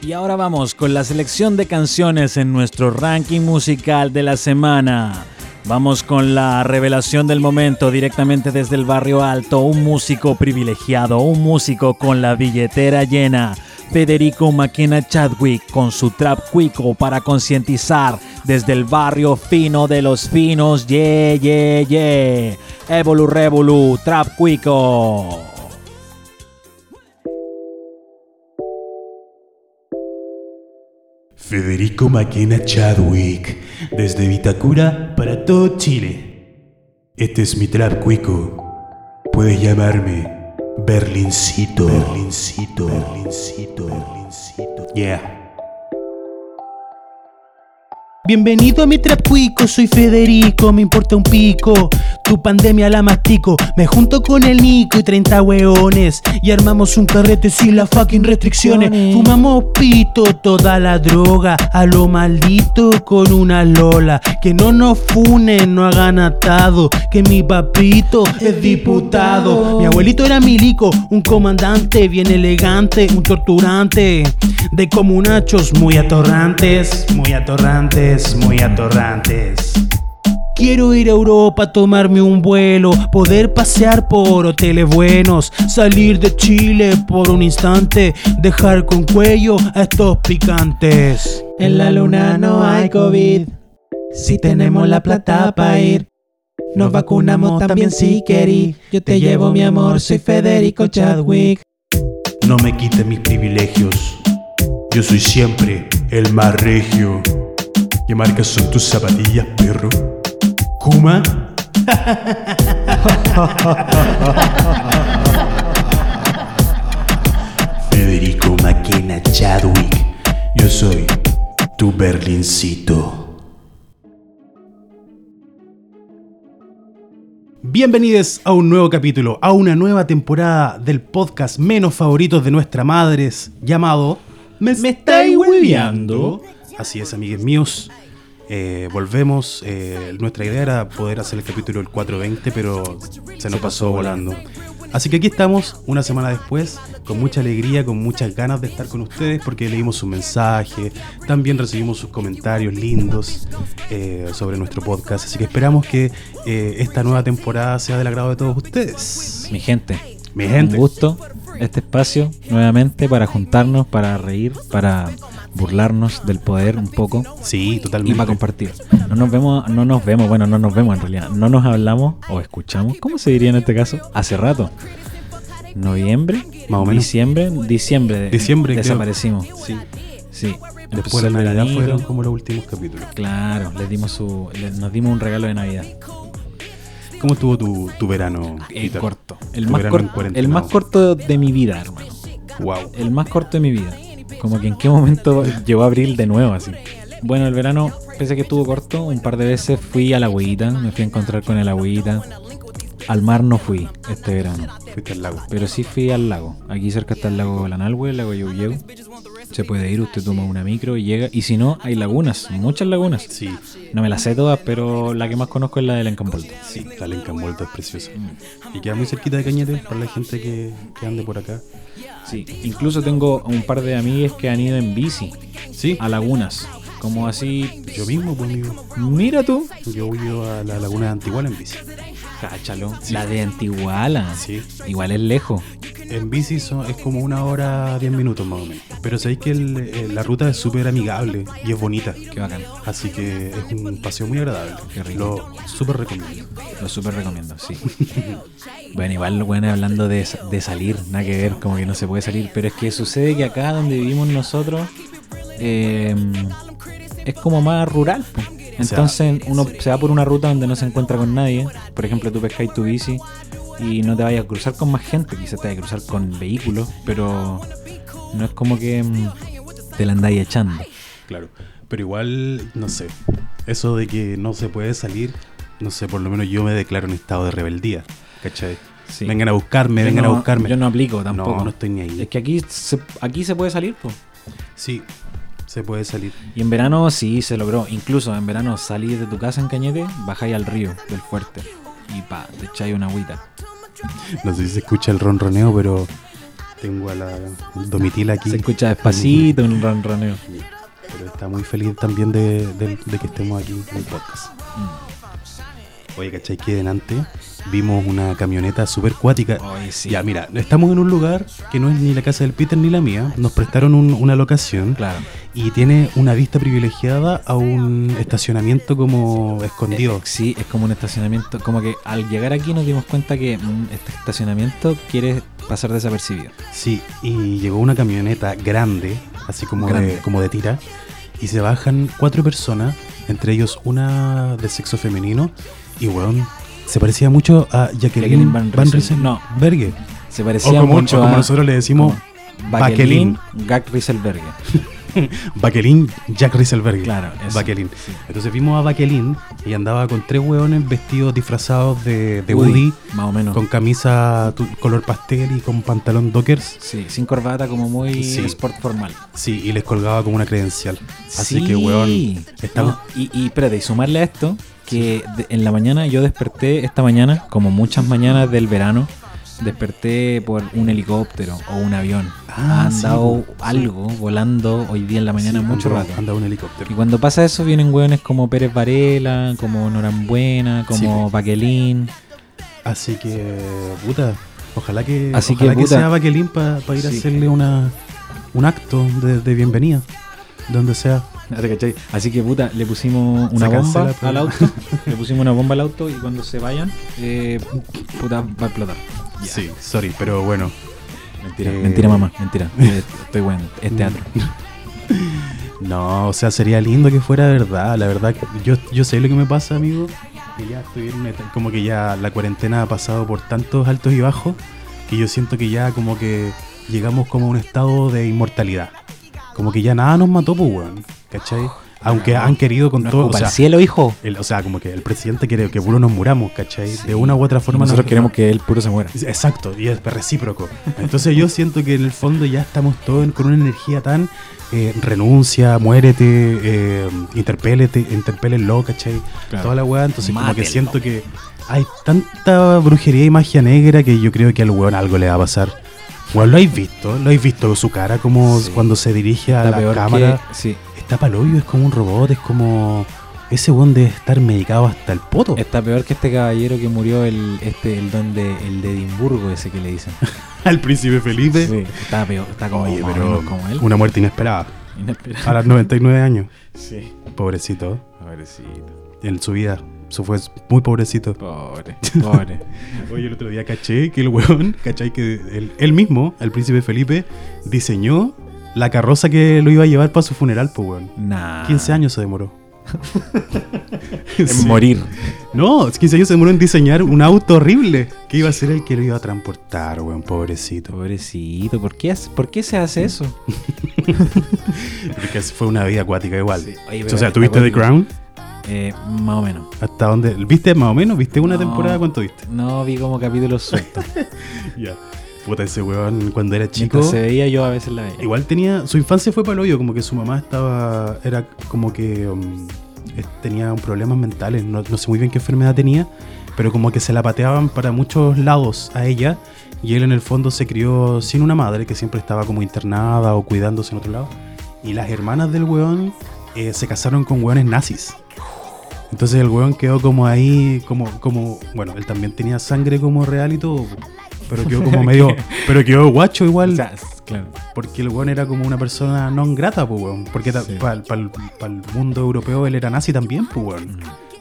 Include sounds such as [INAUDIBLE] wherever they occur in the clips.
Y ahora vamos con la selección de canciones en nuestro ranking musical de la semana. Vamos con la revelación del momento directamente desde el barrio alto, un músico privilegiado, un músico con la billetera llena. Federico Maquena Chadwick con su trap cuico para concientizar desde el barrio fino de los finos, yeah, yeah, yeah. Evolu Revolu, trap cuico. Federico Maquena Chadwick, desde Vitacura para todo Chile. Este es mi trap cuico. Puedes llamarme Berlincito. Berlincito. Berlincito. Berlincito. Yeah. Bienvenido a mi trapuico, soy Federico, me importa un pico. Tu pandemia la mastico, me junto con el Nico y 30 weones. Y armamos un carrete sin las fucking restricciones. Fumamos pito, toda la droga, a lo maldito con una lola. Que no nos funen, no hagan atado, que mi papito es diputado. Mi abuelito era milico, un comandante bien elegante, un torturante. De comunachos muy atorrantes, muy atorrantes muy atorrantes. Quiero ir a Europa, tomarme un vuelo, poder pasear por hoteles buenos, salir de Chile por un instante, dejar con cuello a estos picantes. En la luna no hay COVID, si tenemos la plata para ir. Nos vacunamos también si querí. Yo te llevo mi amor, soy Federico Chadwick. No me quites mis privilegios. Yo soy siempre el más regio. ¿Qué marcas son tus zapatillas, perro? ¿Kuma? [LAUGHS] Federico Maquena Chadwick. Yo soy tu Berlincito. Bienvenidos a un nuevo capítulo, a una nueva temporada del podcast menos favoritos de nuestras madres, llamado ¿Me, estáis hueveando? Así es, amigues míos. Eh, volvemos. Eh, nuestra idea era poder hacer el capítulo el 420, pero se nos pasó volando. Así que aquí estamos, una semana después, con mucha alegría, con muchas ganas de estar con ustedes, porque leímos su mensaje, también recibimos sus comentarios lindos eh, sobre nuestro podcast. Así que esperamos que esta nueva temporada sea del agrado de todos ustedes. Mi gente. Mi gente. Un gusto este espacio nuevamente para juntarnos, para reír, para burlarnos del poder un poco. Sí, totalmente. Y para compartir. No nos vemos, no nos vemos, bueno, no nos vemos en realidad. No nos hablamos o escuchamos, ¿cómo se diría en este caso? Hace rato. Noviembre, más o menos. Diciembre, diciembre. Diciembre, desaparecimos. Sí. Sí. Después de la Navidad fueron como los últimos capítulos. Claro, les dimos su, nos dimos un regalo de Navidad. ¿Cómo estuvo tu, tu verano? El corto. El más, el más corto de mi vida, hermano. Wow. El más corto de mi vida. Como que en qué momento llegó abril de nuevo así. Bueno, el verano, pese a que estuvo corto, un par de veces fui a la huevita, me fui a encontrar con el agüita. Al mar no fui este verano. Fuiste al lago. Pero sí fui al lago. Aquí cerca está el lago Lanalhue, el lago Yeuyeu. Se puede ir, usted toma una micro y llega. Y si no, hay lagunas, muchas lagunas. Sí. No me las sé todas, pero la que más conozco es la del Encambolto. Sí, la del Encambolto es preciosa. Mm. Y queda muy cerquita de Cañete para la gente que, que ande por acá. Sí, incluso tengo un par de amigas que han ido en bici. Sí. A lagunas. Como así. Yo mismo, pues amigo. Mira tú. Yo he ido a la laguna de Antiguala en bici. Cáchalo. La de Antiguala. Sí. Igual es lejos. En bici es como una hora, diez minutos más o menos. Pero sabéis que eh, la ruta es súper amigable y es bonita. Qué bacán. Así que es un paseo muy agradable. Qué rico. Lo súper recomiendo. Lo súper recomiendo, sí. [LAUGHS] bueno, igual bueno hablando de, de salir, nada que ver, como que no se puede salir. Pero es que sucede que acá donde vivimos nosotros eh, es como más rural. Entonces uno se va por una ruta donde no se encuentra con nadie. Por ejemplo, tú pescáis tu bici y no te vayas a cruzar con más gente, quizás te vayas a cruzar con vehículos, pero no es como que mm, te la andáis echando. Claro, pero igual, no sé, eso de que no se puede salir, no sé, por lo menos yo me declaro en estado de rebeldía, ¿cachai? Vengan a buscarme, vengan a buscarme. Yo no aplico tampoco. No, no estoy ni ahí. Es que aquí se, aquí se puede salir, pues. Sí, se puede salir. Y en verano sí se logró. Incluso en verano salí de tu casa en Cañete, bajáis al río del fuerte y pa, te echáis una agüita. No sé si se escucha el ronroneo, pero tengo a la Domitila aquí. Se escucha despacito un ronroneo. Pero está muy feliz también de, de- de que estemos aquí en el podcast. Oye, ¿cachai? Que delante vimos una camioneta súper cuática. Oye, sí. Ya, mira, estamos en un lugar que no es ni la casa del Peter ni la mía. Nos prestaron un- una locación Claro. y tiene una vista privilegiada a un estacionamiento como escondido. Eh, sí, es como un estacionamiento. Como que al llegar aquí nos dimos cuenta que mm, este estacionamiento quiere pasar desapercibido. Sí, y llegó una camioneta grande, así como, Grande. De, como de tira, y se bajan cuatro personas, entre ellos una de sexo femenino, y weón, se parecía mucho a Jacqueline, Jacqueline Van Van, No. Berge. Se O parecía como, mucho o como a nosotros le decimos, Bakelin. Gag Rieselberger. [LAUGHS] Baquelin Jack Rieselberg. Claro. Baquelin. Sí. Entonces vimos a Baquelin y andaba con tres weones vestidos disfrazados de, de Woody, Woody, Más o menos. con camisa tu- color pastel y con pantalón dockers. Sí, sin corbata, como muy Sí. sport formal. Sí, y les colgaba como una credencial. Así Sí. que, weón, estamos... No, y, y espérate, y sumarle a esto, que de- en la mañana yo desperté esta mañana, como muchas mañanas del verano, desperté por un helicóptero o un avión. Ah, ha andado sí, po, algo volando hoy día en la mañana Sí, mucho anda- rato. Anda un helicóptero. Y cuando pasa eso vienen hueones como Pérez Varela, como Norambuena, como Sí, Baquelín. Así que, puta, ojalá que, Así ojalá que, que, sea Baquelín para ir a hacerle una, un acto de, de bienvenida, donde sea. Así que puta, le pusimos una bomba al auto. [LAUGHS] le pusimos una bomba al auto y cuando se vayan, eh, puta, va a explotar. Sí, sorry, pero bueno. Mentira, Eh, mentira mamá, [LAUGHS] mentira. Eh, Estoy bueno, es teatro. [LAUGHS] No, o sea, sería lindo que fuera verdad. La verdad, que yo, yo sé lo que me pasa, amigo. Que ya estoy en como que ya la cuarentena ha pasado por tantos altos y bajos que yo siento que ya como que llegamos como a un estado de inmortalidad. Como que ya nada nos mató, pues, weón. ¿Cachai? Aunque no, han querido con No todo. O sea, el cielo, hijo. el- o sea, como que el presidente quiere que puro nos muramos, ¿cachai? Sí. De una u otra forma. Nosotros nos- queremos que él puro se muera. Exacto, y es recíproco. Entonces yo siento que en el fondo ya estamos todos con una energía tan eh, renuncia, muérete, eh, interpélete, interpélenlo, ¿cachai? Claro. Toda la weá, entonces como que siento que hay tanta brujería y magia negra que yo creo que al weón algo le va a pasar. Weón, ¿lo habéis visto? ¿Lo habéis visto su cara como Sí. cuando se dirige a la cámara? que. Sí, Está paloyo, es como un robot, es como... Ese weón debe estar medicado hasta el poto. está peor que este caballero que murió, el, este, el don de, el de Edimburgo, ese que le dicen. [LAUGHS] Al príncipe Felipe. Sí, está peor, está como, Oye, pero como él. una muerte inesperada. A los 99 años. Sí. Pobrecito. Pobrecito. En su vida. Eso fue muy pobrecito. Pobre, pobre. [LAUGHS] Oye, el otro día caché que el weón, cachai que él, él mismo, el príncipe Felipe, diseñó la carroza que lo iba a llevar para su funeral, pues weón. nah. 15 años se demoró. [LAUGHS] En Sí. morir. No, 15 años se demoró en diseñar un auto horrible que iba a ser el que lo iba a transportar, weón, pobrecito. Pobrecito, ¿por qué, ¿por qué se hace eso? [LAUGHS] Porque fue una vida acuática igual. Sí. Oye, o sea, ¿tuviste The. Crown? Eh, más o menos. ¿Hasta dónde? ¿Viste más o menos? ¿Viste una No. temporada? ¿Cuánto viste? No vi como capítulos sueltos. [LAUGHS] Ya. Puta, ese weón cuando era chico. Mientras se veía yo a veces la veía. Igual tenía. Su infancia fue para como que su mamá estaba. Era como que. um, es- tenía problemas mentales. No, no sé muy bien qué enfermedad tenía. Pero como que se la pateaban para muchos lados a ella. Y él en el fondo se crió sin una madre que siempre estaba como internada o cuidándose en otro lado. Y las hermanas del weón eh, se casaron con weones nazis. Entonces el weón quedó como ahí, como, como, bueno, él también tenía sangre como real y todo, pero quedó como [LAUGHS] medio, pero quedó guacho igual. O sea, claro. Porque el weón era como una persona no grata, pues weón. Porque Sí. para el mundo europeo él era nazi también, pues weón. Mm.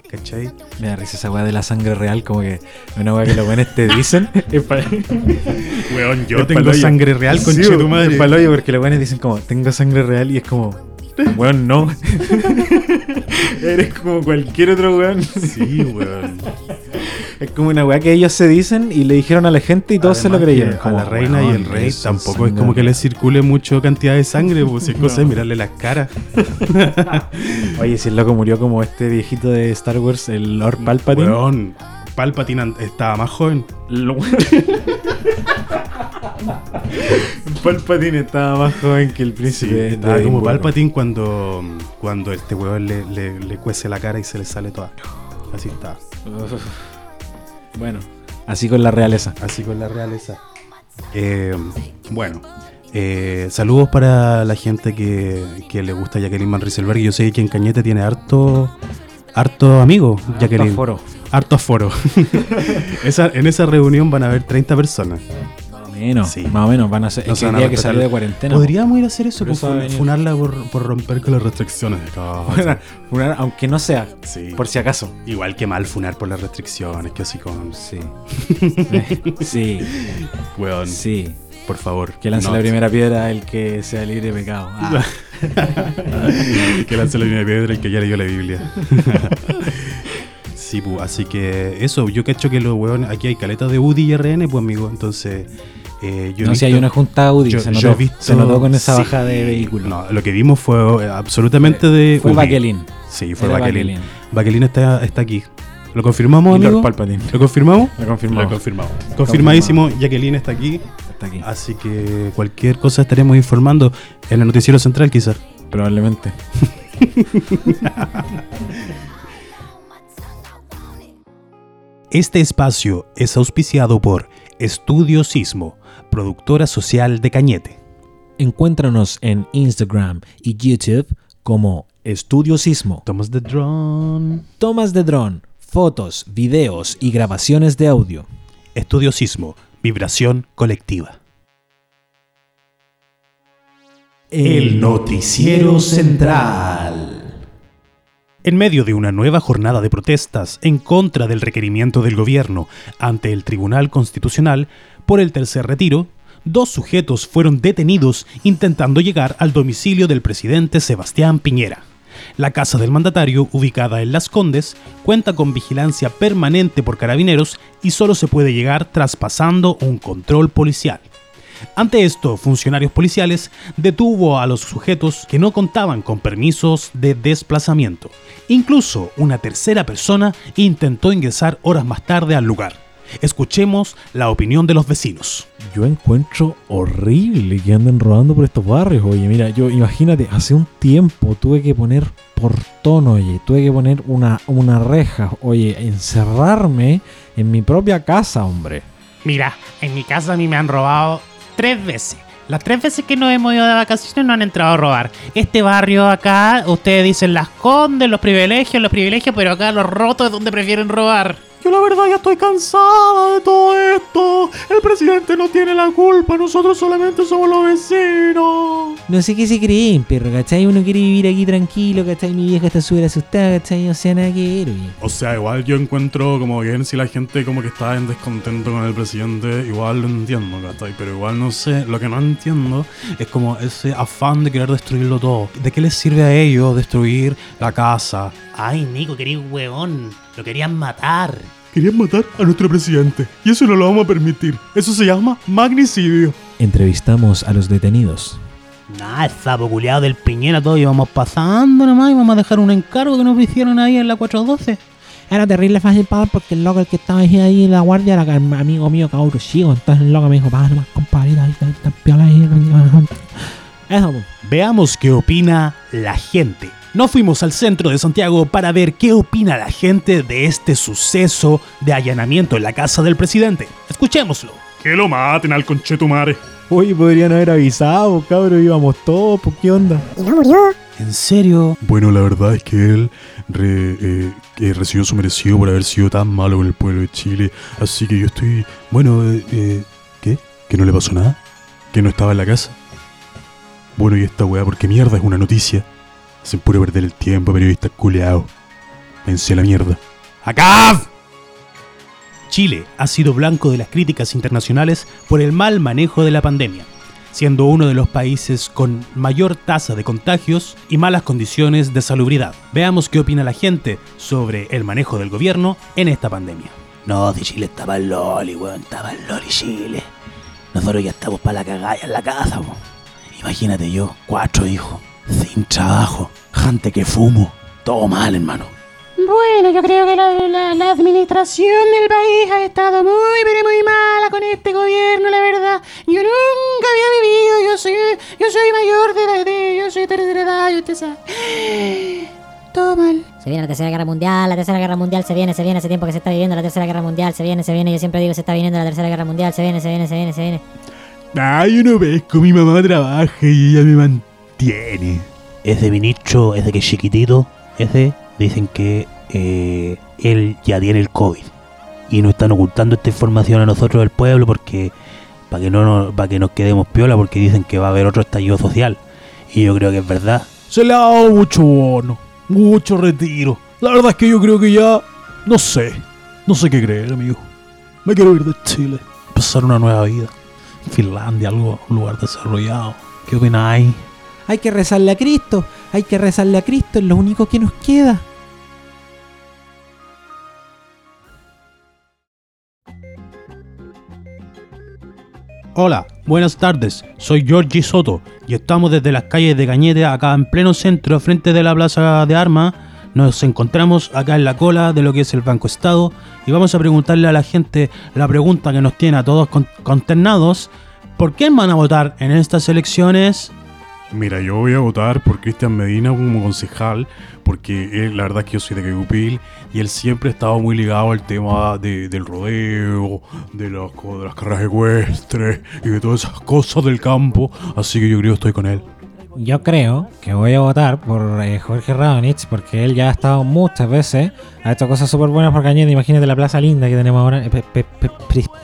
¿Cachai? Me da risa esa weá de la sangre real, como que una weá que los buenos te dicen. [LAUGHS] es pa- [LAUGHS] Weón, es yo tengo sangre real, Sí, conche tu madre. porque los buenos dicen como, tengo sangre real y es como, weón, no. [LAUGHS] Eres como cualquier otro weón. Sí, weón. Es como una weá que ellos se dicen y le dijeron a la gente y todos se lo creyeron. Como, a la reina y el rey tampoco es como que les circule mucho cantidad de sangre, pues si es [LAUGHS] cosa de mirarle las caras. Oye, si el loco murió como este viejito de Star Wars, el Lord Palpatine. Weón, Palpatine estaba más joven. [LAUGHS] Palpatine estaba más joven que el príncipe. estaba como Edimburgo. Palpatine cuando, cuando este weón le, le, le cuece la cara y se le sale toda. Así está. [LAUGHS] Bueno, así con la realeza. Así con la realeza. Eh, bueno, eh, saludos para la gente que, que le gusta Jacqueline Van Rieselberg. Yo sé que en Cañete tiene harto, harto amigo, Jacqueline. Aforo. Harto aforo. [LAUGHS] Esa- en esa reunión van a haber 30 personas. Más o menos. Sí. Más o menos. Van a ser. No es que el día que salió de cuarentena. Podríamos ir a hacer eso, fun- venir. funarla por, por romper con las restricciones. [LAUGHS] Funar, aunque no sea. Sí. Por si acaso. Igual que mal funar por las restricciones, que así con... Sí. [LAUGHS] sí. Weón, Sí. Por favor. Que lance no. la primera piedra el que sea libre de pecado. Ah. [LAUGHS] que lance la primera piedra y que ya leyó la Biblia. sí, pues, así que eso, yo cacho que los weones, aquí hay caletas de UDI y RN, pues amigo, entonces... eh, yo no, si visto- hay una junta Audi, yo- se, notó, visto- se notó con esa sí. baja de vehículo. No, lo que vimos fue eh, absolutamente de Fue UDI. Baquelin. Sí, fue Baquelin. Baquelin. Está, está aquí. ¿Lo confirmamos, amigo? ¿Lo confirmamos? Lo confirmamos. Lo confirmamos. Confirmadísimo, Jacqueline está aquí. Está aquí. Así que cualquier cosa estaremos informando en el noticiero central, quizás. Probablemente. [LAUGHS] Este espacio es auspiciado por Estudio Sismo, productora social de Cañete. Encuéntranos en Instagram y YouTube como Estudio Sismo. Thomas the Drone. Tomas de dron, fotos, videos y grabaciones de audio. Estudio Sismo, vibración colectiva. El noticiero central. En medio de una nueva jornada de protestas en contra del requerimiento del gobierno ante el Tribunal Constitucional por el tercer retiro, dos sujetos fueron detenidos intentando llegar al domicilio del presidente Sebastián Piñera. La casa del mandatario, ubicada en Las Condes, cuenta con vigilancia permanente por carabineros y solo se puede llegar traspasando un control policial. Ante esto, funcionarios policiales detuvo a los sujetos que no contaban con permisos de desplazamiento. Incluso una tercera persona intentó ingresar horas más tarde al lugar. Escuchemos la opinión de los vecinos. Yo encuentro horrible que anden rodando por estos barrios. Oye, mira, yo imagínate, hace un tiempo tuve que poner portón, oye, tuve que poner una, una reja, oye, encerrarme en mi propia casa, hombre. Mira, en mi casa a mí me han robado tres veces. Las tres veces que nos hemos ido de vacaciones no han entrado a robar. Este barrio acá, ustedes dicen las condes, los privilegios, los privilegios, pero acá los rotos es donde prefieren robar. Yo la verdad ya estoy cansada de todo esto. El presidente no tiene la culpa, nosotros solamente somos los vecinos. No sé qué se creen, perro, ¿cachai? Uno quiere vivir aquí tranquilo, ¿cachai? Mi vieja está súper asustada, ¿cachai? O sea, nada que ver, oye. O sea, igual yo encuentro como bien si la gente como que está en descontento con el presidente, igual lo entiendo, ¿cachai? Pero igual no sé, lo que no entiendo es como ese afán de querer destruirlo todo. ¿De qué les sirve a ellos destruir la casa? Ay, Nico, querido huevón. Lo querían matar. Querían matar a nuestro presidente y eso no lo vamos a permitir. Eso se llama magnicidio. Entrevistamos a los detenidos. Nah, el sapo culiado del Piñera, todos íbamos pasando nomás, íbamos a dejar un encargo que nos hicieron ahí en la 412. Era terrible fácil pagar porque el loco el que estaba ahí, ahí en la guardia era el amigo mío cabro chico. Entonces el loco me dijo, paga nomás compadre, ahí piola ahí. Eso, pues. Veamos qué opina la gente. No fuimos al centro de Santiago para ver qué opina la gente de este suceso de allanamiento en la casa del presidente. Escuchémoslo. Que lo maten al conchetumare. Oye, podrían haber avisado, cabrón, íbamos todos, ¿por qué onda? ¿En serio? Bueno, la verdad es que él re- eh, que recibió su merecido por haber sido tan malo con el pueblo de Chile. Así que yo estoy... Bueno, eh, eh, ¿qué? ¿Que no le pasó nada? ¿Que no estaba en la casa? Bueno, y esta weá, porque mierda es una noticia. Hacen puro perder el tiempo, periodistas culeados. Vence la mierda. ¡Acá! Chile ha sido blanco de las críticas internacionales por el mal manejo de la pandemia, siendo uno de los países con mayor tasa de contagios y malas condiciones de salubridad. Veamos qué opina la gente sobre el manejo del gobierno en esta pandemia. No, de Chile estaba el Loli, weón, estaba el Loli Chile. Nosotros ya estamos para la cagalla en la casa, weón. Imagínate yo, cuatro hijos, sin trabajo, gente que fumo, todo mal, hermano. Bueno, yo creo que la, la- la administración del país ha estado muy, pero muy mala con este gobierno, la verdad. Yo nunca había vivido, yo soy, yo soy mayor de edad, de- yo soy tercera edad, y usted sabe. [GASPS] todo mal. Se viene la tercera guerra mundial, la tercera guerra mundial se viene, se viene, hace tiempo que se está viviendo la tercera guerra mundial, se viene, se viene, yo siempre digo se está viniendo la tercera guerra mundial, se viene, se viene, se viene, se viene. Ah, yo no pesco, mi mamá trabaja y ella me mantiene. Ese ministro, ese que es chiquitito, ese, dicen que eh, él ya tiene el COVID. Y nos están ocultando esta información a nosotros del pueblo porque para que no nos, para que nos quedemos piola porque dicen que va a haber otro estallido social. Y yo creo que es verdad. Se le ha dado mucho bono, mucho retiro. La verdad es que yo creo que ya, no sé, no sé qué creer, amigo. Me quiero ir de Chile, empezar una nueva vida. Finlandia, algo, un lugar desarrollado. ¿Qué opináis? Hay que rezarle a Cristo, hay que rezarle a Cristo, es lo único que nos queda. Hola, buenas tardes. Soy Georgie Soto y estamos desde las calles de Cañete, acá en pleno centro, frente de la Plaza de Armas. Nos encontramos acá en la cola de lo que es el Banco Estado y vamos a preguntarle a la gente la pregunta que nos tiene a todos con- consternados. ¿Por quién van a votar en estas elecciones? Mira, yo voy a votar por Cristian Medina como concejal, porque él, la verdad es que yo soy de Cayupil y él siempre ha estado muy ligado al tema de- del rodeo, de, co- de las carreras ecuestres y de todas esas cosas del campo, así que yo creo que estoy con él. Yo creo que voy a votar por eh, Jorge Radonich porque él ya ha estado muchas veces, ha hecho cosas súper buenas por Cañete. Imagínate la plaza linda que tenemos ahora, eh,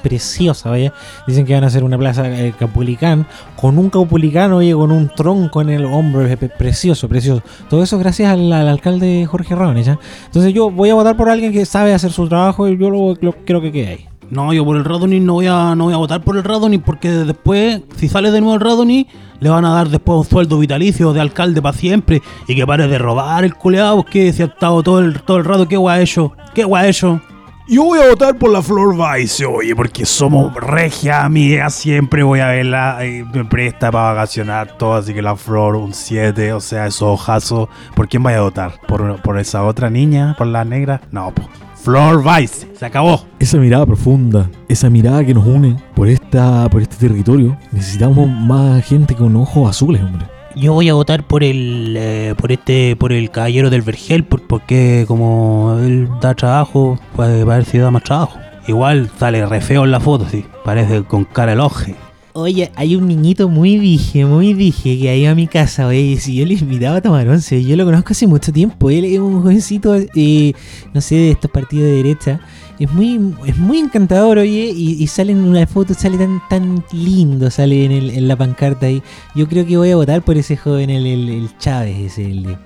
preciosa, vaya. Dicen que van a hacer una plaza eh, capulicán, con un capulicán, oye, con un tronco en el hombro, eh, precioso, precioso. Todo eso gracias al, al alcalde Jorge Radonich. ¿ah? Entonces yo voy a votar por alguien que sabe hacer su trabajo y yo lo, lo- creo que quede ahí. No, yo por el Radoni no voy a, no voy a votar por el Radoni porque después, si sale de nuevo el Radoni, le van a dar después un sueldo vitalicio de alcalde para siempre y que pare de robar el culeado, que se ha estado todo el, todo el rato, qué guay hecho, qué guay hecho. Yo voy a votar por la Flor Vice, oye, porque somos regia amiga, siempre voy a verla, y me presta para vacacionar todo, así que la Flor un 7, o sea, esos ojazos. ¿Por quién vaya a votar? ¿Por, por esa otra niña? ¿Por la negra? No, po. Flor Vice, se acabó. Esa mirada profunda, esa mirada que nos une por, esta, por este territorio, necesitamos más gente con ojos azules, hombre. Yo voy a votar por el eh, por este por el caballero del Vergel por- porque como él da trabajo, puede ver si da más trabajo. Igual sale re feo en la foto, sí. Parece con cara el oje. Oye, hay un niñito muy dije, muy dije que ha ido a mi casa, oye, y si yo le invitaba a tomar once, yo lo conozco hace mucho tiempo, él es un jovencito, eh, no sé, de estos partidos de derecha, es muy, es muy encantador, oye, y, y sale en una foto, sale tan, tan lindo, sale en, el- en la pancarta ahí. Yo creo que voy a votar por ese joven, el, el, el Chávez, ese, el de...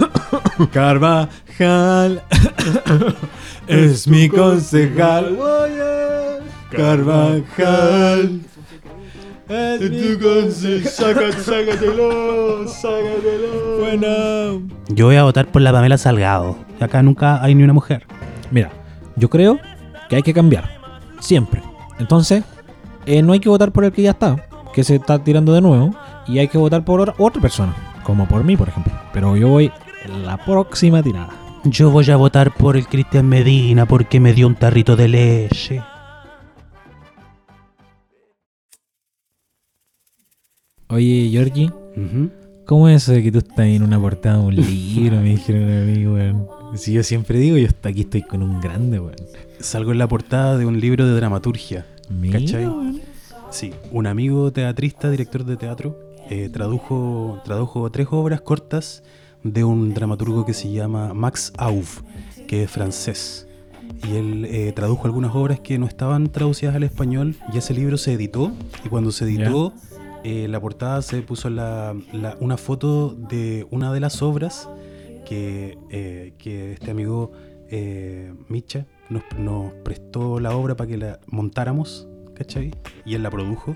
[COUGHS] Carvajal [COUGHS] es mi concejal. Carvajal es mi. Sácatelo, sácatelo. Bueno. Yo voy a votar por la Pamela Salgado. Acá nunca hay ni una mujer. Mira, yo creo que hay que cambiar. Siempre. Entonces, eh, no hay que votar por el que ya está, que se está tirando de nuevo, y hay que votar por otra, otra persona, como por mí, por ejemplo. Pero yo voy en la próxima tirada. Yo voy a votar por el Cristian Medina porque me dio un tarrito de leche. Oye, Georgie, ¿cómo es eso de que tú estás en una portada de un libro? Me dijeron a mí, weón. Si yo siempre digo, yo hasta aquí estoy con un grande, weón. Salgo en la portada de un libro de dramaturgia. Mira, ¿Cachai? weón. Sí, un amigo teatrista, director de teatro, eh, tradujo, tradujo tres obras cortas de un dramaturgo que se llama Max Auv, que es francés. Y él eh, tradujo algunas obras que no estaban traducidas al español y ese libro se editó. Y cuando se editó, eh, la portada se puso la- la- una foto de una de las obras que, eh, que este amigo eh, Micha nos, nos prestó la obra para que la montáramos, ¿cachai? Y él la produjo.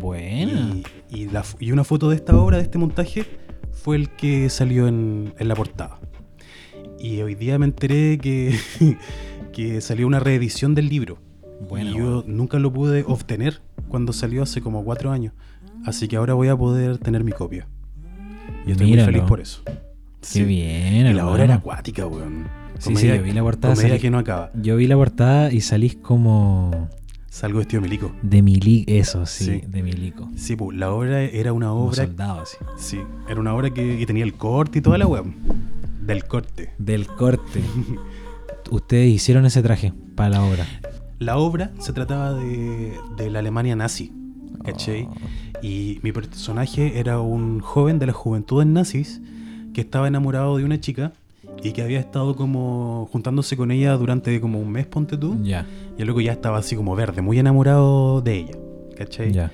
Buena. Y, y la f- y una foto de esta obra, de este montaje, fue el que salió en, en la portada. Y hoy día me enteré que, [LAUGHS] que salió una reedición del libro. Buena, y yo nunca lo pude obtener cuando salió hace como cuatro años. Así que ahora voy a poder tener mi copia. Y estoy Míralo. muy feliz por eso. Qué bien, Y la obra era acuática, weón. Sí, sí, yo vi la portada, Comedia salí- que no acaba. Yo vi la portada y salís como Salgo vestido de milico. de milico. Eso, sí, Sí. de milico. Sí, pues, la obra era una Como obra soldado, así. Sí, era una obra que, que tenía el corte y toda la web. Del corte. del corte. [LAUGHS] Ustedes hicieron ese traje para la obra. La obra se trataba de, de la Alemania nazi, ¿cachai? Y mi personaje era un joven de las juventudes nazis que estaba enamorado de una chica y que había estado como juntándose con ella durante como un mes, ponte tú. Y loco ya estaba así como verde, muy enamorado de ella, ¿cachai? ya.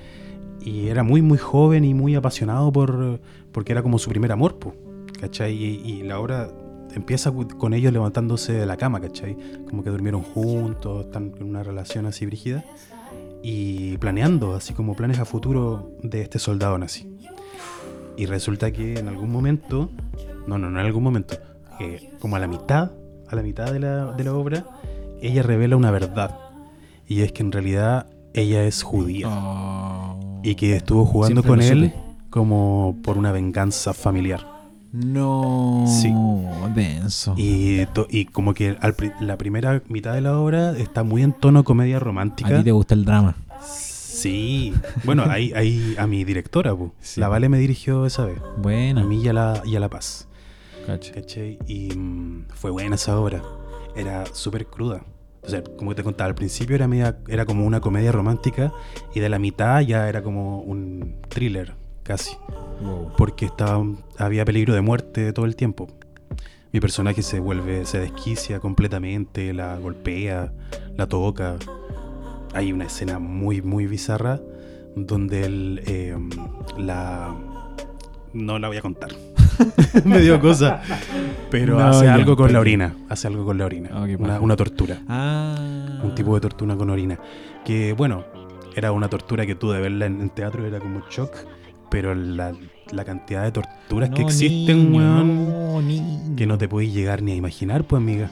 Y era muy, muy joven y muy apasionado por porque era como su primer amor, po, ¿cachai? Y, y la obra empieza con ellos levantándose de la cama, ¿cachai? Como que durmieron juntos, están en una relación así brígida y planeando, así como planes a futuro de este soldado nazi. Y resulta que en algún momento, no, no, no en algún momento, eh, como a la mitad, a la mitad de la, de la obra, ella revela una verdad. Y es que en realidad ella es judía. Y que estuvo jugando Siempre con él como por una venganza familiar. No. Sí. Denso. Y, como que al pri- la primera mitad de la obra está muy en tono comedia A romántica. ti te gusta el drama. Sí. Bueno, ahí, ahí a mi directora. Sí. la Vale me dirigió esa vez. Bueno. A mí y a la, y a la Paz. Cacha. ¿Cachai? Y mm, fue buena esa obra. Era súper cruda. O sea, como te contaba, al principio era, media- era como una comedia romántica y de la mitad ya era como un thriller, casi. Wow. Porque estaba, había peligro de muerte todo el tiempo. Mi personaje se vuelve, se desquicia completamente, la golpea, la toca. Hay una escena muy, muy bizarra donde él eh, la... No la voy a contar. [LAUGHS] Me dio cosa. Pero No, hace algo con la orina. Hace algo con la orina. Una tortura. Ah. Un tipo de tortura con orina. Que bueno, era una tortura que tú de verla en, en teatro era como shock. Pero la, la cantidad de torturas que existen, niño, weón, no, niño. que no te podéis llegar ni a imaginar, pues amiga.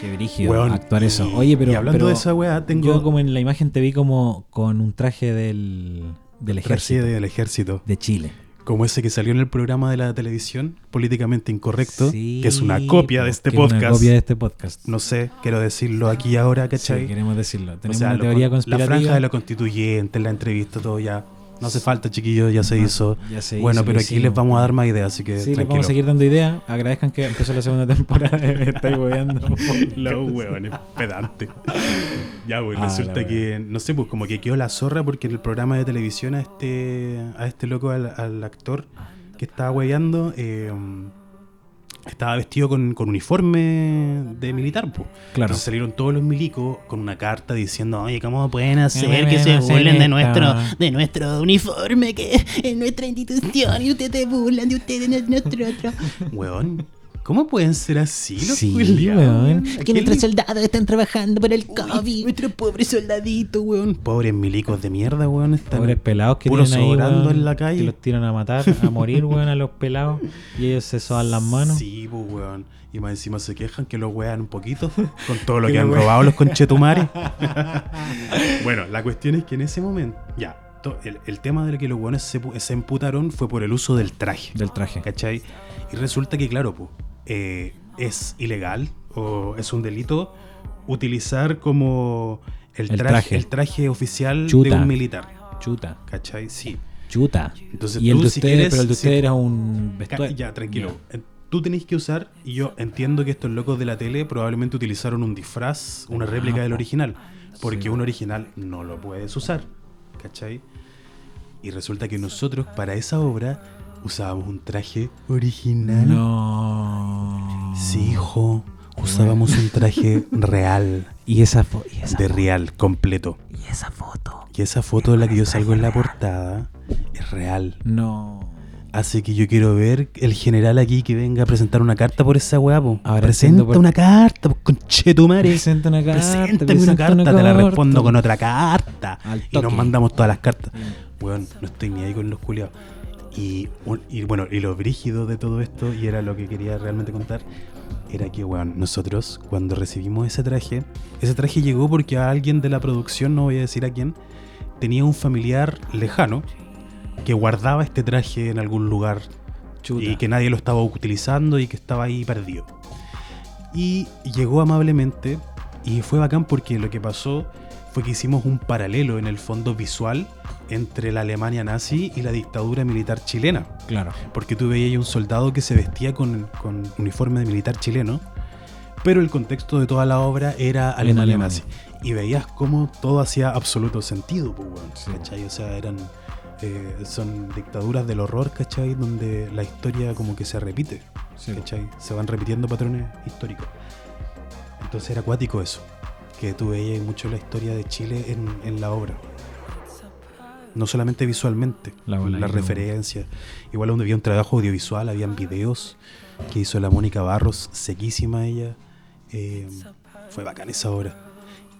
Qué brígido Weón, actuar eso. Oye, pero. y hablando pero de esa weá, tengo Yo, como en la imagen, te vi como con un traje del, del traje ejército del ejército. de Chile. Como ese que salió en el programa de la televisión, políticamente incorrecto, Sí, que es una copia de este que es podcast. Una copia de este podcast. No sé, quiero decirlo aquí ahora, Sí, ¿cachai? queremos decirlo. O Tenemos sea, una lo teoría con- la conspirativa. franja de los constituyentes, la entrevista, todo ya. No hace falta, chiquillos, ya se hizo. Ya se bueno, hizo, pero aquí les vamos a dar más ideas, así que Sí, les vamos a seguir dando ideas. Agradezcan que empezó la segunda [LAUGHS] temporada. Me estáis hueveando. [LAUGHS] Los huevones, pedante. Ya, pues Ah, resulta que, no sé, pues como que quedó la zorra porque en el programa de televisión a este, a este loco, al, al actor que estaba hueveando, eh, estaba vestido con, con uniforme de militar, pues. Claro. Entonces salieron todos los milicos con una carta diciendo, oye, ¿cómo pueden hacer Bueno, que se hacer burlen de nuestro, de nuestro uniforme que es nuestra institución y ustedes burlan de ustedes de nuestro otro. [LAUGHS] Weón, ¿cómo pueden ser así los Sí, weón. ¿A Que quién nuestros soldados están trabajando por el COVID. Nuestro pobre soldadito, weón. Pobres milicos de mierda, weón. Están Pobres pelados que tienen ahí, weón, en la calle. Que los tiran a matar, a [LAUGHS] morir, weón, a los pelados. Y ellos se soban las manos. Sí, pues, weón. Y más encima se quejan que los wean un poquito [LAUGHS] con todo lo que han robado los conchetumares. [LAUGHS] bueno, la cuestión es que en ese momento, ya, el, el tema de que los weones se, se emputaron fue por el uso del traje. Del traje. ¿Cachai? Y resulta que, claro, pues, eh, es ilegal o es un delito utilizar como el El traje, traje. el traje oficial Chuta. de un militar. Chuta. ¿Cachai? Sí. Chuta. Entonces y el tú, de si ustedes, quieres- pero el de ustedes era un vestuario. Ya, tranquilo. Tú tenéis que usar, y yo entiendo que estos locos de la tele probablemente utilizaron un disfraz, una réplica del original, porque Sí. un original no lo puedes usar, ¿cachai? Y resulta que nosotros para esa obra usábamos un traje original. No. Sí, hijo, usábamos un traje real, [LAUGHS] Y esa, fo- y esa, de real, completo. Y esa foto. Y esa foto de la que yo salgo en la portada es real. No. Así que yo quiero ver el general aquí que venga a presentar una carta por esa weá. Ahora Presenta por- una carta, conchetumare. Presenta una carta. Preséntame presenta una carta, te la respondo con otra carta. Y nos mandamos todas las cartas. Weón, no estoy ni ahí con los culiados. Y, bueno, y lo brígido de todo esto, y era lo que quería realmente contar, era que, weón, nosotros cuando recibimos ese traje, ese traje llegó porque a alguien de la producción, no voy a decir a quién, tenía un familiar lejano que guardaba este traje en algún lugar Chuta. y que nadie lo estaba utilizando y que estaba ahí perdido. Y llegó amablemente y fue bacán porque lo que pasó fue que hicimos un paralelo en el fondo visual entre la Alemania nazi y la dictadura militar chilena. Claro. Porque tú veías un soldado que se vestía con, con uniforme de militar chileno, pero el contexto de toda la obra era Alemania, Alemania. nazi. Y veías cómo todo hacía absoluto sentido, pues, Sí. ¿cachai? O sea, eran. eh, son dictaduras del horror, ¿cachai? Donde la historia como que se repite, Sí. ¿cachai? Se van repitiendo patrones históricos. Entonces era acuático eso, que tú veías mucho la historia de Chile en, en la obra. No solamente visualmente, La ¿no? referencias. Igual donde había un trabajo audiovisual, habían videos que hizo la Mónica Barros, sequísima ella. Eh, fue bacán esa obra.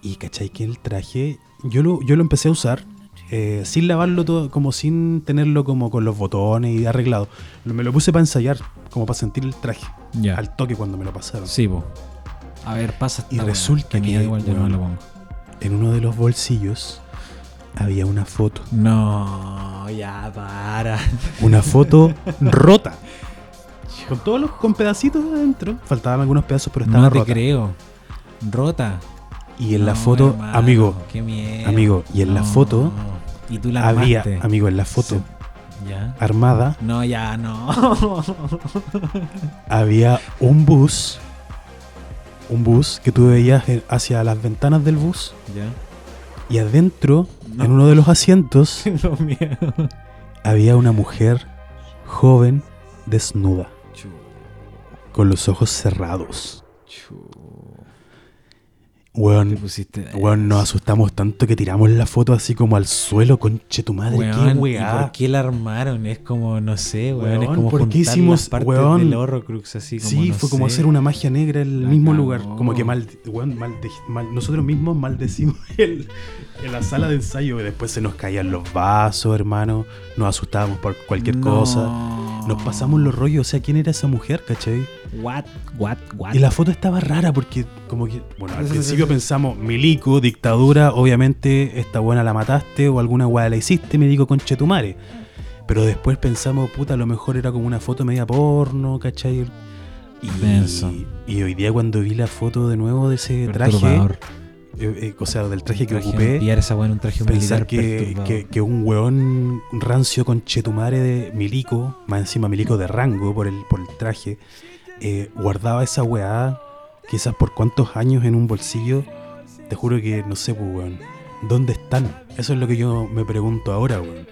Y cachai que el traje, yo lo, yo lo empecé a usar eh, sin lavarlo todo, como sin tenerlo como con los botones y arreglado. Me lo puse para ensayar, como para sentir el traje Ya. al toque cuando me lo pasaron. Sí, po. A ver, pasa Y resulta que, igual yo no me lo pongo. En uno de los bolsillos había una foto. No, ya para. Una foto [LAUGHS] rota. Con todos los con pedacitos adentro. Faltaban algunos pedazos, pero estaba No te rota. creo. Rota. Y en la foto, hermano, amigo, Qué miedo. amigo, y en la foto Y tú la había, armaste. amigo, en la foto Ya. armada No, ya, no. [LAUGHS] había un bus, un bus que tú veías hacia las ventanas del bus ya. y adentro, No. en uno de los asientos, [LAUGHS] había una mujer joven desnuda, con los ojos cerrados. Weón, pusiste. weón, nos asustamos tanto que tiramos la foto así como al suelo, conche tu madre, Weón, qué ¿y weá. ¿Por qué la armaron? Es como, no sé, weón. es como ¿por qué hicimos- las partes weón? del Horrocrux así como, Sí, no fue como hacer una magia negra en el La mismo cagó. lugar. Como que mal, weón, mal- nosotros mismos maldecimos [LAUGHS] el, en la sala de ensayo. y Después se nos caían los vasos, hermano. Nos asustábamos por cualquier No. cosa. Nos pasamos los rollos. O sea, ¿quién era esa mujer, cachai? What, what, what. Y la foto estaba rara porque, como que, bueno, al principio pensamos, milico, dictadura, obviamente esta buena la mataste o alguna weá la hiciste, me digo con chetumare. Pero después pensamos, puta, a lo mejor era como una foto media porno, ¿cachai? Y, y hoy día cuando vi la foto de nuevo de ese traje. Eh, eh, o sea, del traje que Traje- ocupé, esa un traje pensar que, que, que un weón rancio con chetumare de milico, más encima milico de rango por el, por el traje, eh, guardaba esa weá quizás por cuántos años en un bolsillo, te juro que no sé, pues, weón, ¿dónde están? Eso es lo que yo me pregunto ahora, weón.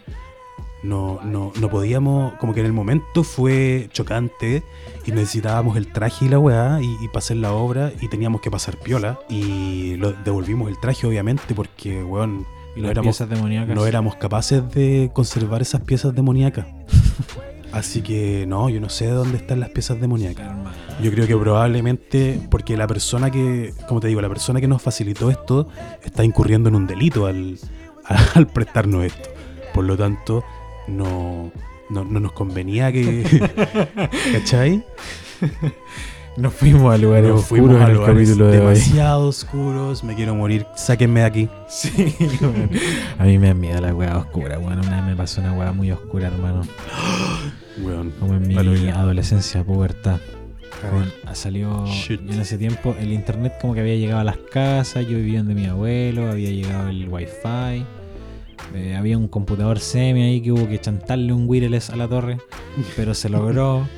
No, no, no podíamos, como que en el momento fue chocante y necesitábamos el traje y la weá y, y pasar la obra y teníamos que pasar piola y lo, devolvimos el traje obviamente porque, weón, no éramos, no éramos capaces de conservar esas piezas demoníacas. [LAUGHS] Así que no, yo no sé dónde están las piezas demoníacas. Yo creo que probablemente porque la persona que, como te digo, la persona que nos facilitó esto está incurriendo en un delito al, [LAUGHS] al prestarnos esto. Por lo tanto, no, no, no nos convenía que... [LAUGHS] ¿Cachai? Nos fuimos a lugares Nos oscuros fuimos en a el lugares capítulo de hoy. demasiado oscuros, me quiero morir, sáquenme de aquí. Sí. A mí me da miedo la weá oscura, weón. Una vez me pasó una weá muy oscura, hermano. [GASPS] Como en mi adolescencia, pubertad. A Con- ver. salió Shit. yo en ese tiempo el internet como que había llegado a las casas, yo vivía donde mi abuelo, había llegado el wifi, eh, había un computador semi ahí que hubo que chantarle un wireless a la torre, pero se logró. [LAUGHS]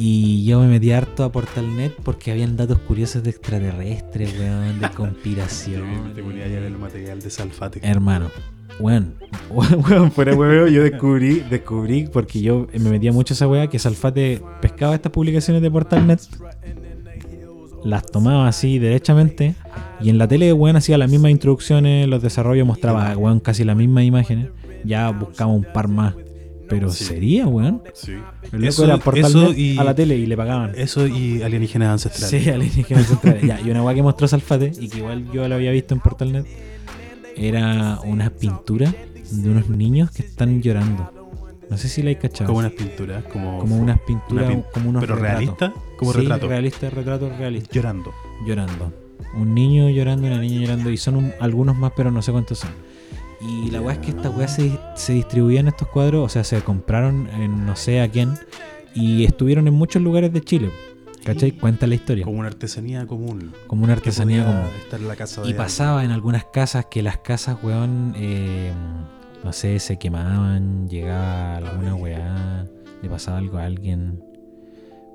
Y yo me metí harto a Portalnet porque habían datos curiosos de extraterrestres, weón, de [LAUGHS] conspiración. Te ponía ya el material de Salfate. Hermano, weón, [LAUGHS] weón, fuera weón, yo descubrí, descubrí, porque yo me metía mucho a esa weá, que Salfate pescaba estas publicaciones de Portalnet, las tomaba así derechamente, y en la tele, weón, hacía las mismas introducciones, los desarrollos mostraba, weón, casi las mismas imágenes, ya buscaba un par más. Pero Sí. sería, weón. Sí. El loco Eso- era y- a la tele y le pagaban. Eso y alienígenas ancestrales. Sí, alienígenas centrales. ya, y una weá que mostró Salfate, y que igual yo lo había visto en Portalnet, era una pintura de unos niños que están llorando. No sé si la hay cachado. Como unas pinturas, como, Como unas pinturas, una pin- como unos pero retratos. Como Sí, retrato. realista, retrato realista. Llorando. Llorando. Un niño llorando, una niña llorando, y son un- algunos más, pero no sé cuántos son. Y la weá es que estas weas se, se distribuían estos cuadros, o sea, se compraron en no sé a quién, y estuvieron en muchos lugares de Chile. ¿Cachai? Cuenta la historia. Como una artesanía común. Como una artesanía común. Estar en la casa de Y pasaba en algunas casas que las casas, weón, eh, no sé, se quemaban, llegaba alguna weá, le pasaba algo a alguien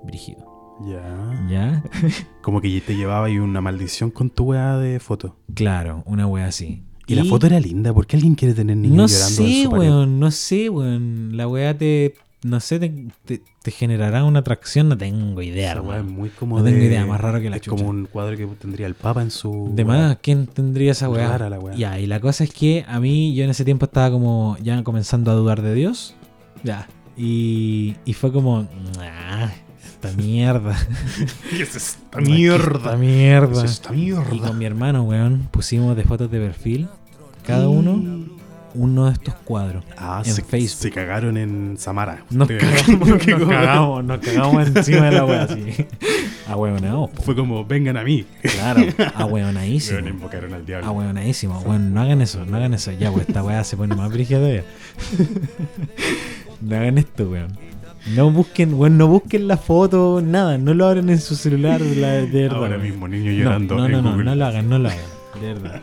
brígido. Ya. ¿Ya? [LAUGHS] Como que te llevaba ahí una maldición con tu weá de foto. Claro, una weá así. Y, la foto era linda. ¿Por qué alguien quiere tener niños No llorando en sé, su pared? weón, no sé, weón. La weá te, no sé, te, te- te generará una atracción, no tengo idea, weá es hermano. muy como No de... tengo idea, más raro que la es chucha. como un cuadro que tendría el Papa en su... De más, ¿quién tendría esa weá? Rara la weá. Ya, y la cosa es que a mí, yo en ese tiempo estaba como ya comenzando a dudar de Dios. Ya. Y, y fue como, esta mierda. [LAUGHS] ¿Qué es esta Esta mierda. esta Y mierda? con mi hermano, weón, pusimos de fotos de perfil, cada uno, uno de estos cuadros. Ah, en se, Facebook. se cagaron en Samara. Nos cagamos, [LAUGHS] nos cagamos, nos cagamos encima de la wea así. [LAUGHS] Fue como, vengan a mí. Claro, Weón, ahueonadísimo. invocaron al diablo. Ahueonadísimo. Bueno, no hagan eso, no hagan eso. Ya, pues esta weá se pone más brígida todavía. no hagan esto, weón. No busquen, weón, no busquen la foto, nada, no lo abran en su celular, la- de verdad. Ahora mismo, niño llorando No, en no, no, Google. no lo hagan, no lo hagan. De verdad.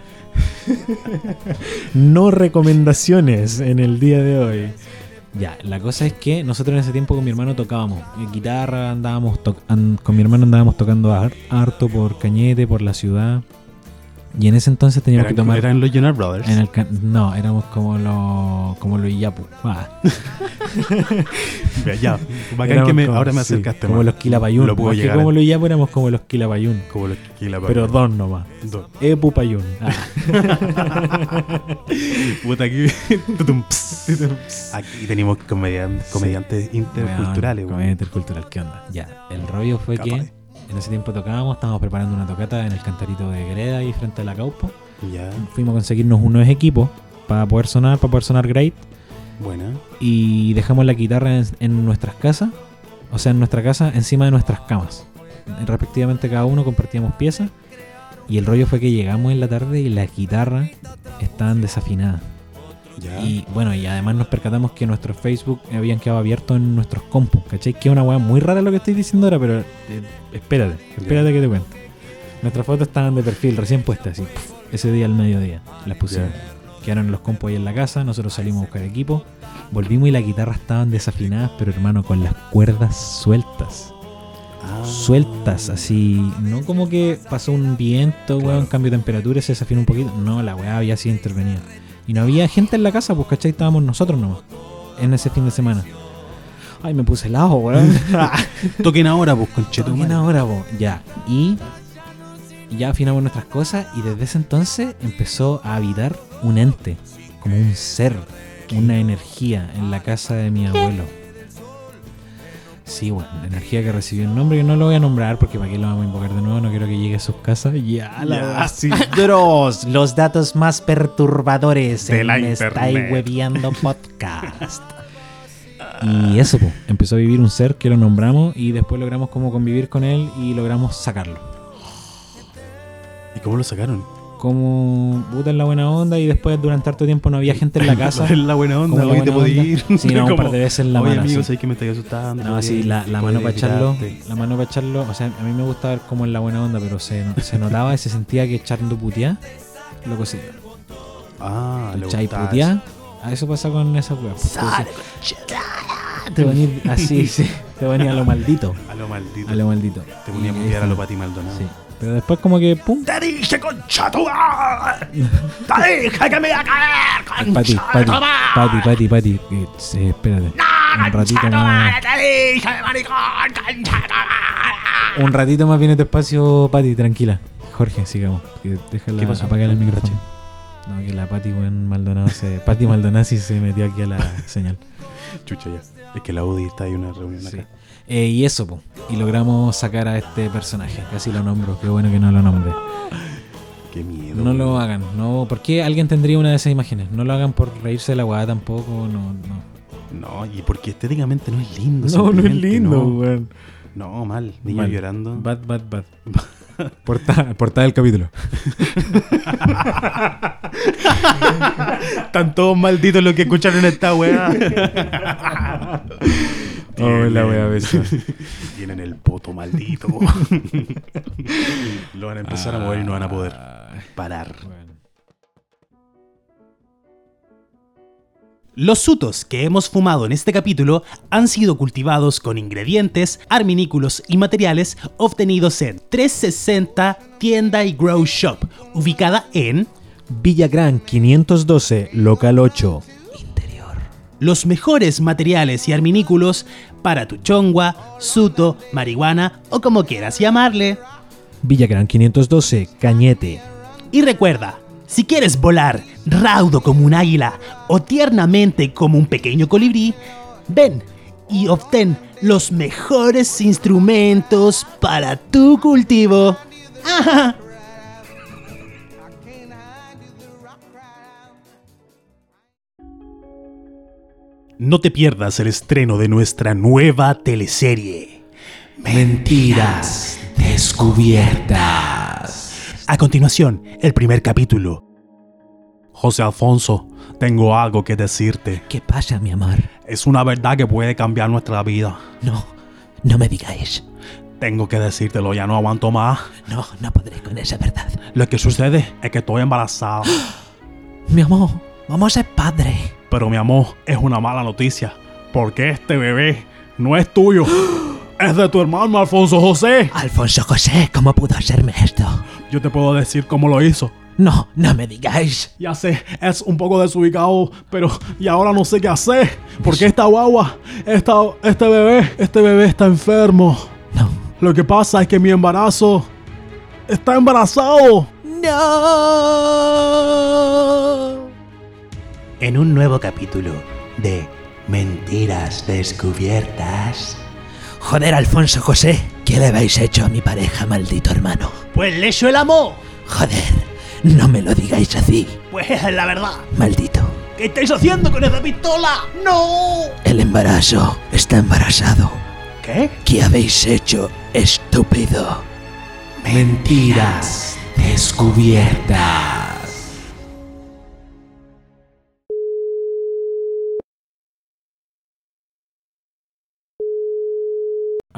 [LAUGHS] no recomendaciones en el día de hoy. Ya, la cosa es que nosotros en ese tiempo con mi hermano tocábamos eh, guitarra, andábamos to- con mi hermano andábamos tocando har- harto por Cañete, por la ciudad. Y en ese entonces teníamos Eran, que tomar eran los Jonas Brothers. en el ca- no, éramos como los como los Iyapu. Ah, [LAUGHS] Ya, bacán que me, como- ahora me sí, acercaste como más. los Quilapayún. Lo puedo Más que llegar como los Iyapu éramos como los Quilapayún. Como los Quilapayún. Pero dos nomás. Dos. Epupayún. [LAUGHS] Ah. [LAUGHS] Puta, aquí. Aquí tenemos comedian- comediantes interculturales, Weón, weón. comedia intercultural, ¿qué onda? Ya, el rollo fue Capaz. que en ese tiempo tocábamos, estábamos preparando una tocata en el cantarito de Greda ahí frente a la Caupo. Ya, Fuimos a conseguirnos unos equipos para poder sonar, para poder sonar great. buena. Y dejamos la guitarra en, en nuestras casas, o sea, en nuestra casa, encima de nuestras camas. Respectivamente cada uno compartíamos piezas. Y el rollo fue que llegamos en la tarde y las guitarras estaban desafinadas. Ya. Y bueno, y además nos percatamos que nuestros Facebook habían quedado abiertos en nuestros compus, ¿cachai? Que es una weá muy rara lo que estoy diciendo ahora, pero eh, espérate, espérate que te cuento. Nuestras fotos estaban de perfil, recién puestas, así, ese día al mediodía, las pusimos. Quedaron en los compus ahí en la casa, nosotros salimos a buscar equipo, volvimos y las guitarras estaban desafinadas, pero hermano, con las cuerdas sueltas. Ah. Sueltas, así, no como que pasó un viento, weón, Claro. cambio de temperatura y se desafinó un poquito. No, la weá había sido intervenida. Y no había gente en la casa, pues, ¿cachai? Estábamos nosotros nomás. En ese fin de semana. Ay, me puse helado, weón. [LAUGHS] Toquen ahora, pues, concheto. Toquen ahora, po. Ya. Y ya afinamos nuestras cosas y desde ese entonces empezó a habitar un ente, como un ser, una energía en la casa de mi abuelo. Sí, bueno, la energía que recibió un nombre que no lo voy a nombrar porque para qué lo vamos a invocar de nuevo, no quiero que llegue a sus casas. Ya, la. Dross, los datos más perturbadores De en la Estáis. Hueviando [LAUGHS] Podcast. Y eso, po, empezó a vivir un ser que lo nombramos y después logramos como convivir con él y logramos sacarlo. ¿Y cómo lo sacaron? Como puta en la buena onda y después durante harto tiempo no había gente en la [LAUGHS] casa. Es la buena onda, hoy te buena podí onda. ir. Sí, no, un par de veces en la Oye, mano. amigo, sí. que me estoy asustando. No, sí, la, la mano para echarlo, la mano para echarlo, o sea, a mí me gusta ver como en la buena onda, pero se, se notaba y se sentía que echando puteá, lo conseguía. Ah, gustaba puteá, a eso pasa con esa weá. pues, Te venía así, sí, te venía a lo maldito. [LAUGHS] A lo maldito. a lo maldito. Te ponía a putear a lo Pati Maldonado. Sí. Pero después como que pum, ¡Te dije, concha tu! ¡Te dije que me iba a caer, Pati, Pati! Pati, Pati, Pati, eh, sí, espérate. Un ratito ¡Concha tu más. madre! ¡Te dije, maricón, concha tu madre! Un ratito más viene tu espacio, Pati, tranquila. Jorge, sigamos. Que déjala ¿Qué pasó? apagar el No, micrófono. No, que la Pati, weón, Maldonado se. Pati Maldonado sí se metió aquí a la señal. Chucha ya. Es que la UDI está ahí en una reunión Sí. acá. Eh, y eso, po. Y logramos sacar a este personaje. Casi lo nombro. Qué bueno que no lo nombre. Qué miedo. No lo hagan. No, ¿Por qué alguien tendría una de esas imágenes? No lo hagan por reírse de la weá tampoco. No, no. No, y porque estéticamente no es lindo. No, no es lindo, no. weón. No, mal. Niño Mal. llorando. Bad, bad, bad. [LAUGHS] Portada, portada del capítulo. Están todos malditos los que escucharon esta weá. [LAUGHS] Oh, la wea besa. [LAUGHS] Tienen el poto maldito. [LAUGHS] lo van a empezar a mover y no van a poder Ah, parar. bueno. Los sutos que hemos fumado en este capítulo han sido cultivados con ingredientes, arminículos y materiales obtenidos en 360 Tienda y Grow Shop, ubicada en Villagrán 512, local 8. Los mejores materiales y arminículos para tu chongua, suto, marihuana o como quieras llamarle. Villagrán 512, Cañete. Y recuerda, si quieres volar raudo como un águila o tiernamente como un pequeño colibrí, ven y obtén los mejores instrumentos para tu cultivo. [LAUGHS] ¡Ajá! No te pierdas el estreno de nuestra nueva teleserie. Mentiras descubiertas. A continuación, el primer capítulo. José Alfonso, tengo algo que decirte. ¿Qué pasa, mi amor? Es una verdad que puede cambiar nuestra vida. No, no me digáis. Tengo que decírtelo, ya no aguanto más. No, no podré con esa verdad. Lo que sucede es que estoy embarazada. [GASPS] Mi amor, vamos a ser padre. Pero mi amor, es una mala noticia. Porque este bebé no es tuyo. [GASPS] Es de tu hermano Alfonso José. Alfonso José, ¿cómo pudo hacerme esto? Yo te puedo decir cómo lo hizo. No, no me digáis. Ya sé, es un poco desubicado, pero y ahora no sé qué hacer. Porque esta guagua, esta, este bebé, este bebé está enfermo. No. Lo que pasa es que mi embarazo está embarazado. ¡No! En un nuevo capítulo de Mentiras Descubiertas. Joder, Alfonso José, ¿qué le habéis hecho a mi pareja, maldito hermano? Pues le echó el amor. Joder, no me lo digáis así, Pues es la verdad. maldito. ¿Qué estáis haciendo con esa pistola? ¡No! El embarazo está embarazado. ¿Qué? ¿Qué habéis hecho, estúpido? Mentiras descubiertas.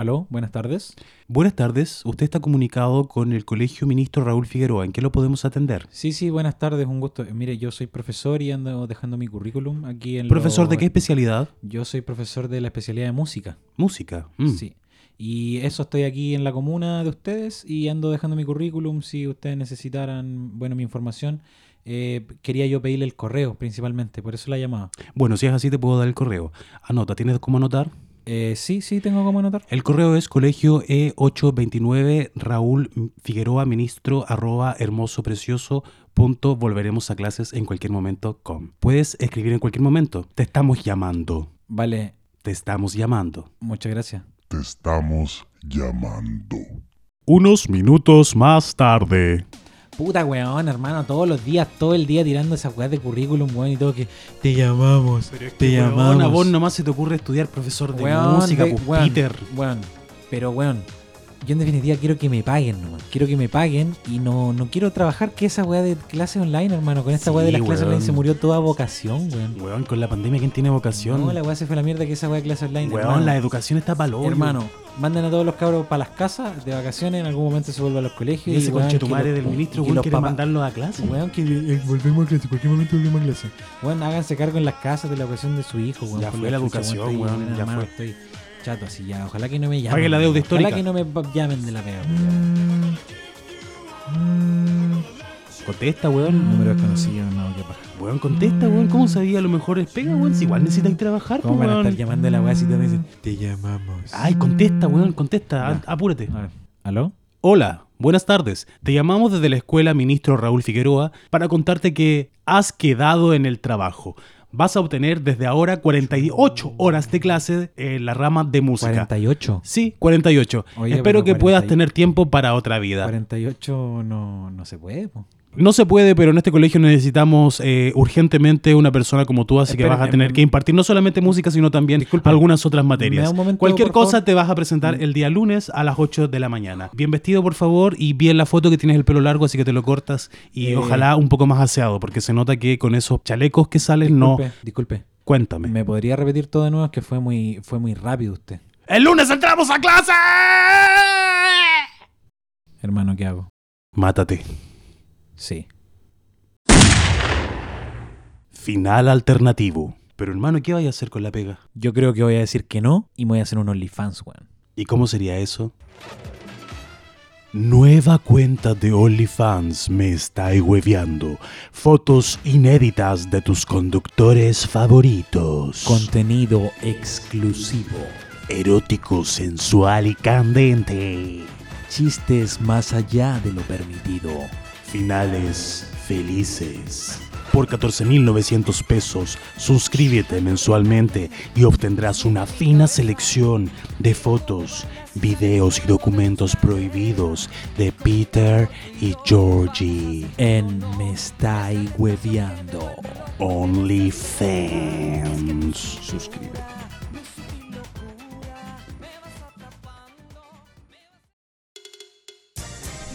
Aló, buenas tardes. Buenas tardes, usted está comunicado con el Colegio Ministro Raúl Figueroa. ¿En qué lo podemos atender? Sí, sí, buenas tardes, un gusto. Mire, yo soy profesor y ando dejando mi currículum aquí en ¿Profesor lo- de qué especialidad? Yo soy profesor de la especialidad de música. Música. Mm. Sí. Y eso estoy aquí en la comuna de ustedes y ando dejando mi currículum. Si ustedes necesitaran, bueno, mi información, eh, quería yo pedirle el correo principalmente, por eso la llamaba. Bueno, si es así te puedo dar el correo. Anota, ¿tienes cómo anotar? Eh, sí, sí, tengo como anotar. El correo es colegio E829 Raúl Figueroa Ministro arroba hermoso precioso punto volveremos a clases en cualquier momento com. Puedes escribir en cualquier momento. Te estamos llamando. Vale, Te estamos llamando. muchas gracias. Te estamos llamando. Unos minutos más tarde. Puta weón, hermano, todos los días, todo el día tirando esas weas de currículum, weón, y todo que te llamamos, te llamamos. Weón, a vos nomás se te ocurre estudiar profesor de Weón, música, de- pues, weón, Peter. weón. Pero weón, yo en definitiva quiero que me paguen nomás. Quiero que me paguen y no, no quiero trabajar que esa weá de clases online, hermano. Con esta Sí, weá de las clases online se murió toda vocación, weón. Weón, con la pandemia, ¿quién tiene vocación? No, la weá se fue a la mierda que esa weá de clases online. Weón, hermano. la educación está para Hermano, manden a todos los cabros para las casas de vacaciones, en algún momento se vuelve a los colegios. Y ese weón, conchetumare del ministro, weón, los quiere papás- mandarlo a clase. Weón, que eh, volvemos a clase, cualquier momento volvemos a clase. Weón, háganse cargo en las casas de la educación de su hijo, weón. Ya fue la educación, weón, ya fue. Estoy chato así ya. Ojalá que no me llamen. Pague la deuda weón. histórica. Ojalá que no me llamen de la pega. Contesta, weón. Número desconocido, no, qué paja. Weón, contesta, weón. ¿Cómo sabía? A lo mejor es pega, weón. Si igual necesitas trabajar, ¿Cómo pues, van a estar llamando a la weá si te dicen, te llamamos? Ay, contesta, weón, contesta. Ya. Apúrate. A ver, ¿aló? Hola, buenas tardes. Te llamamos desde la escuela Ministro Raúl Figueroa para contarte que has quedado en el trabajo. Vas a obtener desde ahora 48 horas de clase en la rama de música. 48. Sí, 48. Oye, Espero pero que puedas 40 y- tener tiempo para otra vida. 48 no, no se puede, po. No se puede, pero en este colegio necesitamos eh, urgentemente una persona como tú, así que vas a tener que impartir no solamente música, sino también algunas otras ¿me materias. momento, Cualquier cosa favor? te vas a presentar el día lunes a las 8 de la mañana. Bien vestido, por favor, y bien la foto que tienes el pelo largo, así que te lo cortas y Eh. ojalá un poco más aseado, porque se nota que con esos chalecos que salen no... Disculpe, disculpe. Cuéntame. ¿Me podría repetir todo de nuevo? Es que fue muy, fue muy rápido usted. ¡El lunes entramos a clase! Hermano, ¿qué hago? Mátate. Sí. Final alternativo. Pero hermano, ¿qué vaya a hacer con la pega? Yo creo que voy a decir que no y me voy a hacer un OnlyFans, weón. ¿Y cómo sería eso? Nueva cuenta de OnlyFans me está hueveando. Fotos inéditas de tus conductores favoritos. Contenido exclusivo. erótico, sensual y candente. Chistes más allá de lo permitido. Finales felices. Por 14.900 pesos, suscríbete mensualmente y obtendrás una fina selección de fotos, videos y documentos prohibidos de Peter y Georgie. En Me Estáis Hueviando. OnlyFans. Suscríbete.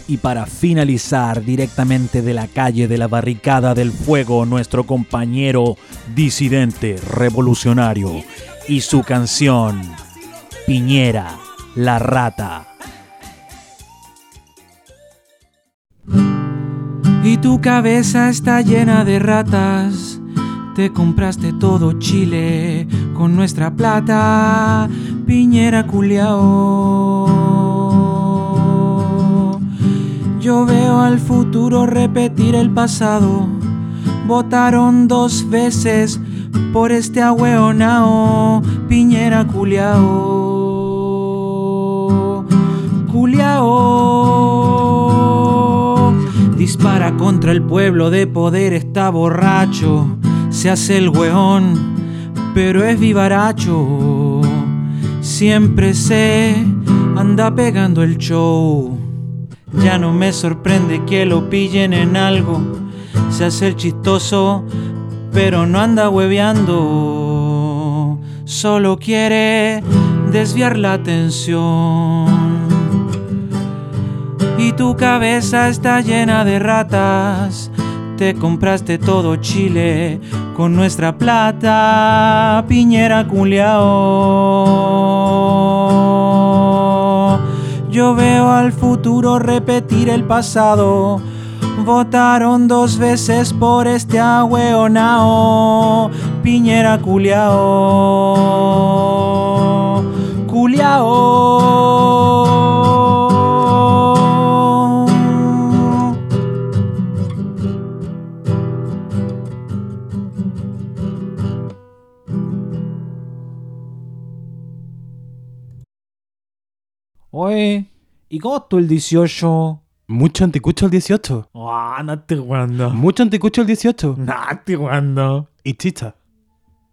Y para finalizar, directamente de la calle de la barricada del fuego, nuestro compañero disidente revolucionario y su canción Piñera, la rata. Y tu cabeza está llena de ratas. Te compraste todo Chile con nuestra plata. Piñera culiao. Yo veo al futuro repetir el pasado. Votaron dos veces por este ahueonao. Piñera culiao. Culiao. Dispara contra el pueblo de poder, está borracho. Se hace el weón, pero es vivaracho. Siempre se anda pegando el show. Ya no me sorprende que lo pillen en algo. Se hace el chistoso, pero no anda hueveando. Solo quiere desviar la atención. Y tu cabeza está llena de ratas. Te compraste todo Chile con nuestra plata. Piñera culiao. Yo veo al futuro repetir el pasado. Votaron dos veces por este ahueonao. Piñera culiao. Culiao. Oye, ¿y cómo estuvo el 18? Mucho anticucho el 18. Ah, no estoy jugando. Mucho anticucho el 18. No estoy jugando. Y chicha.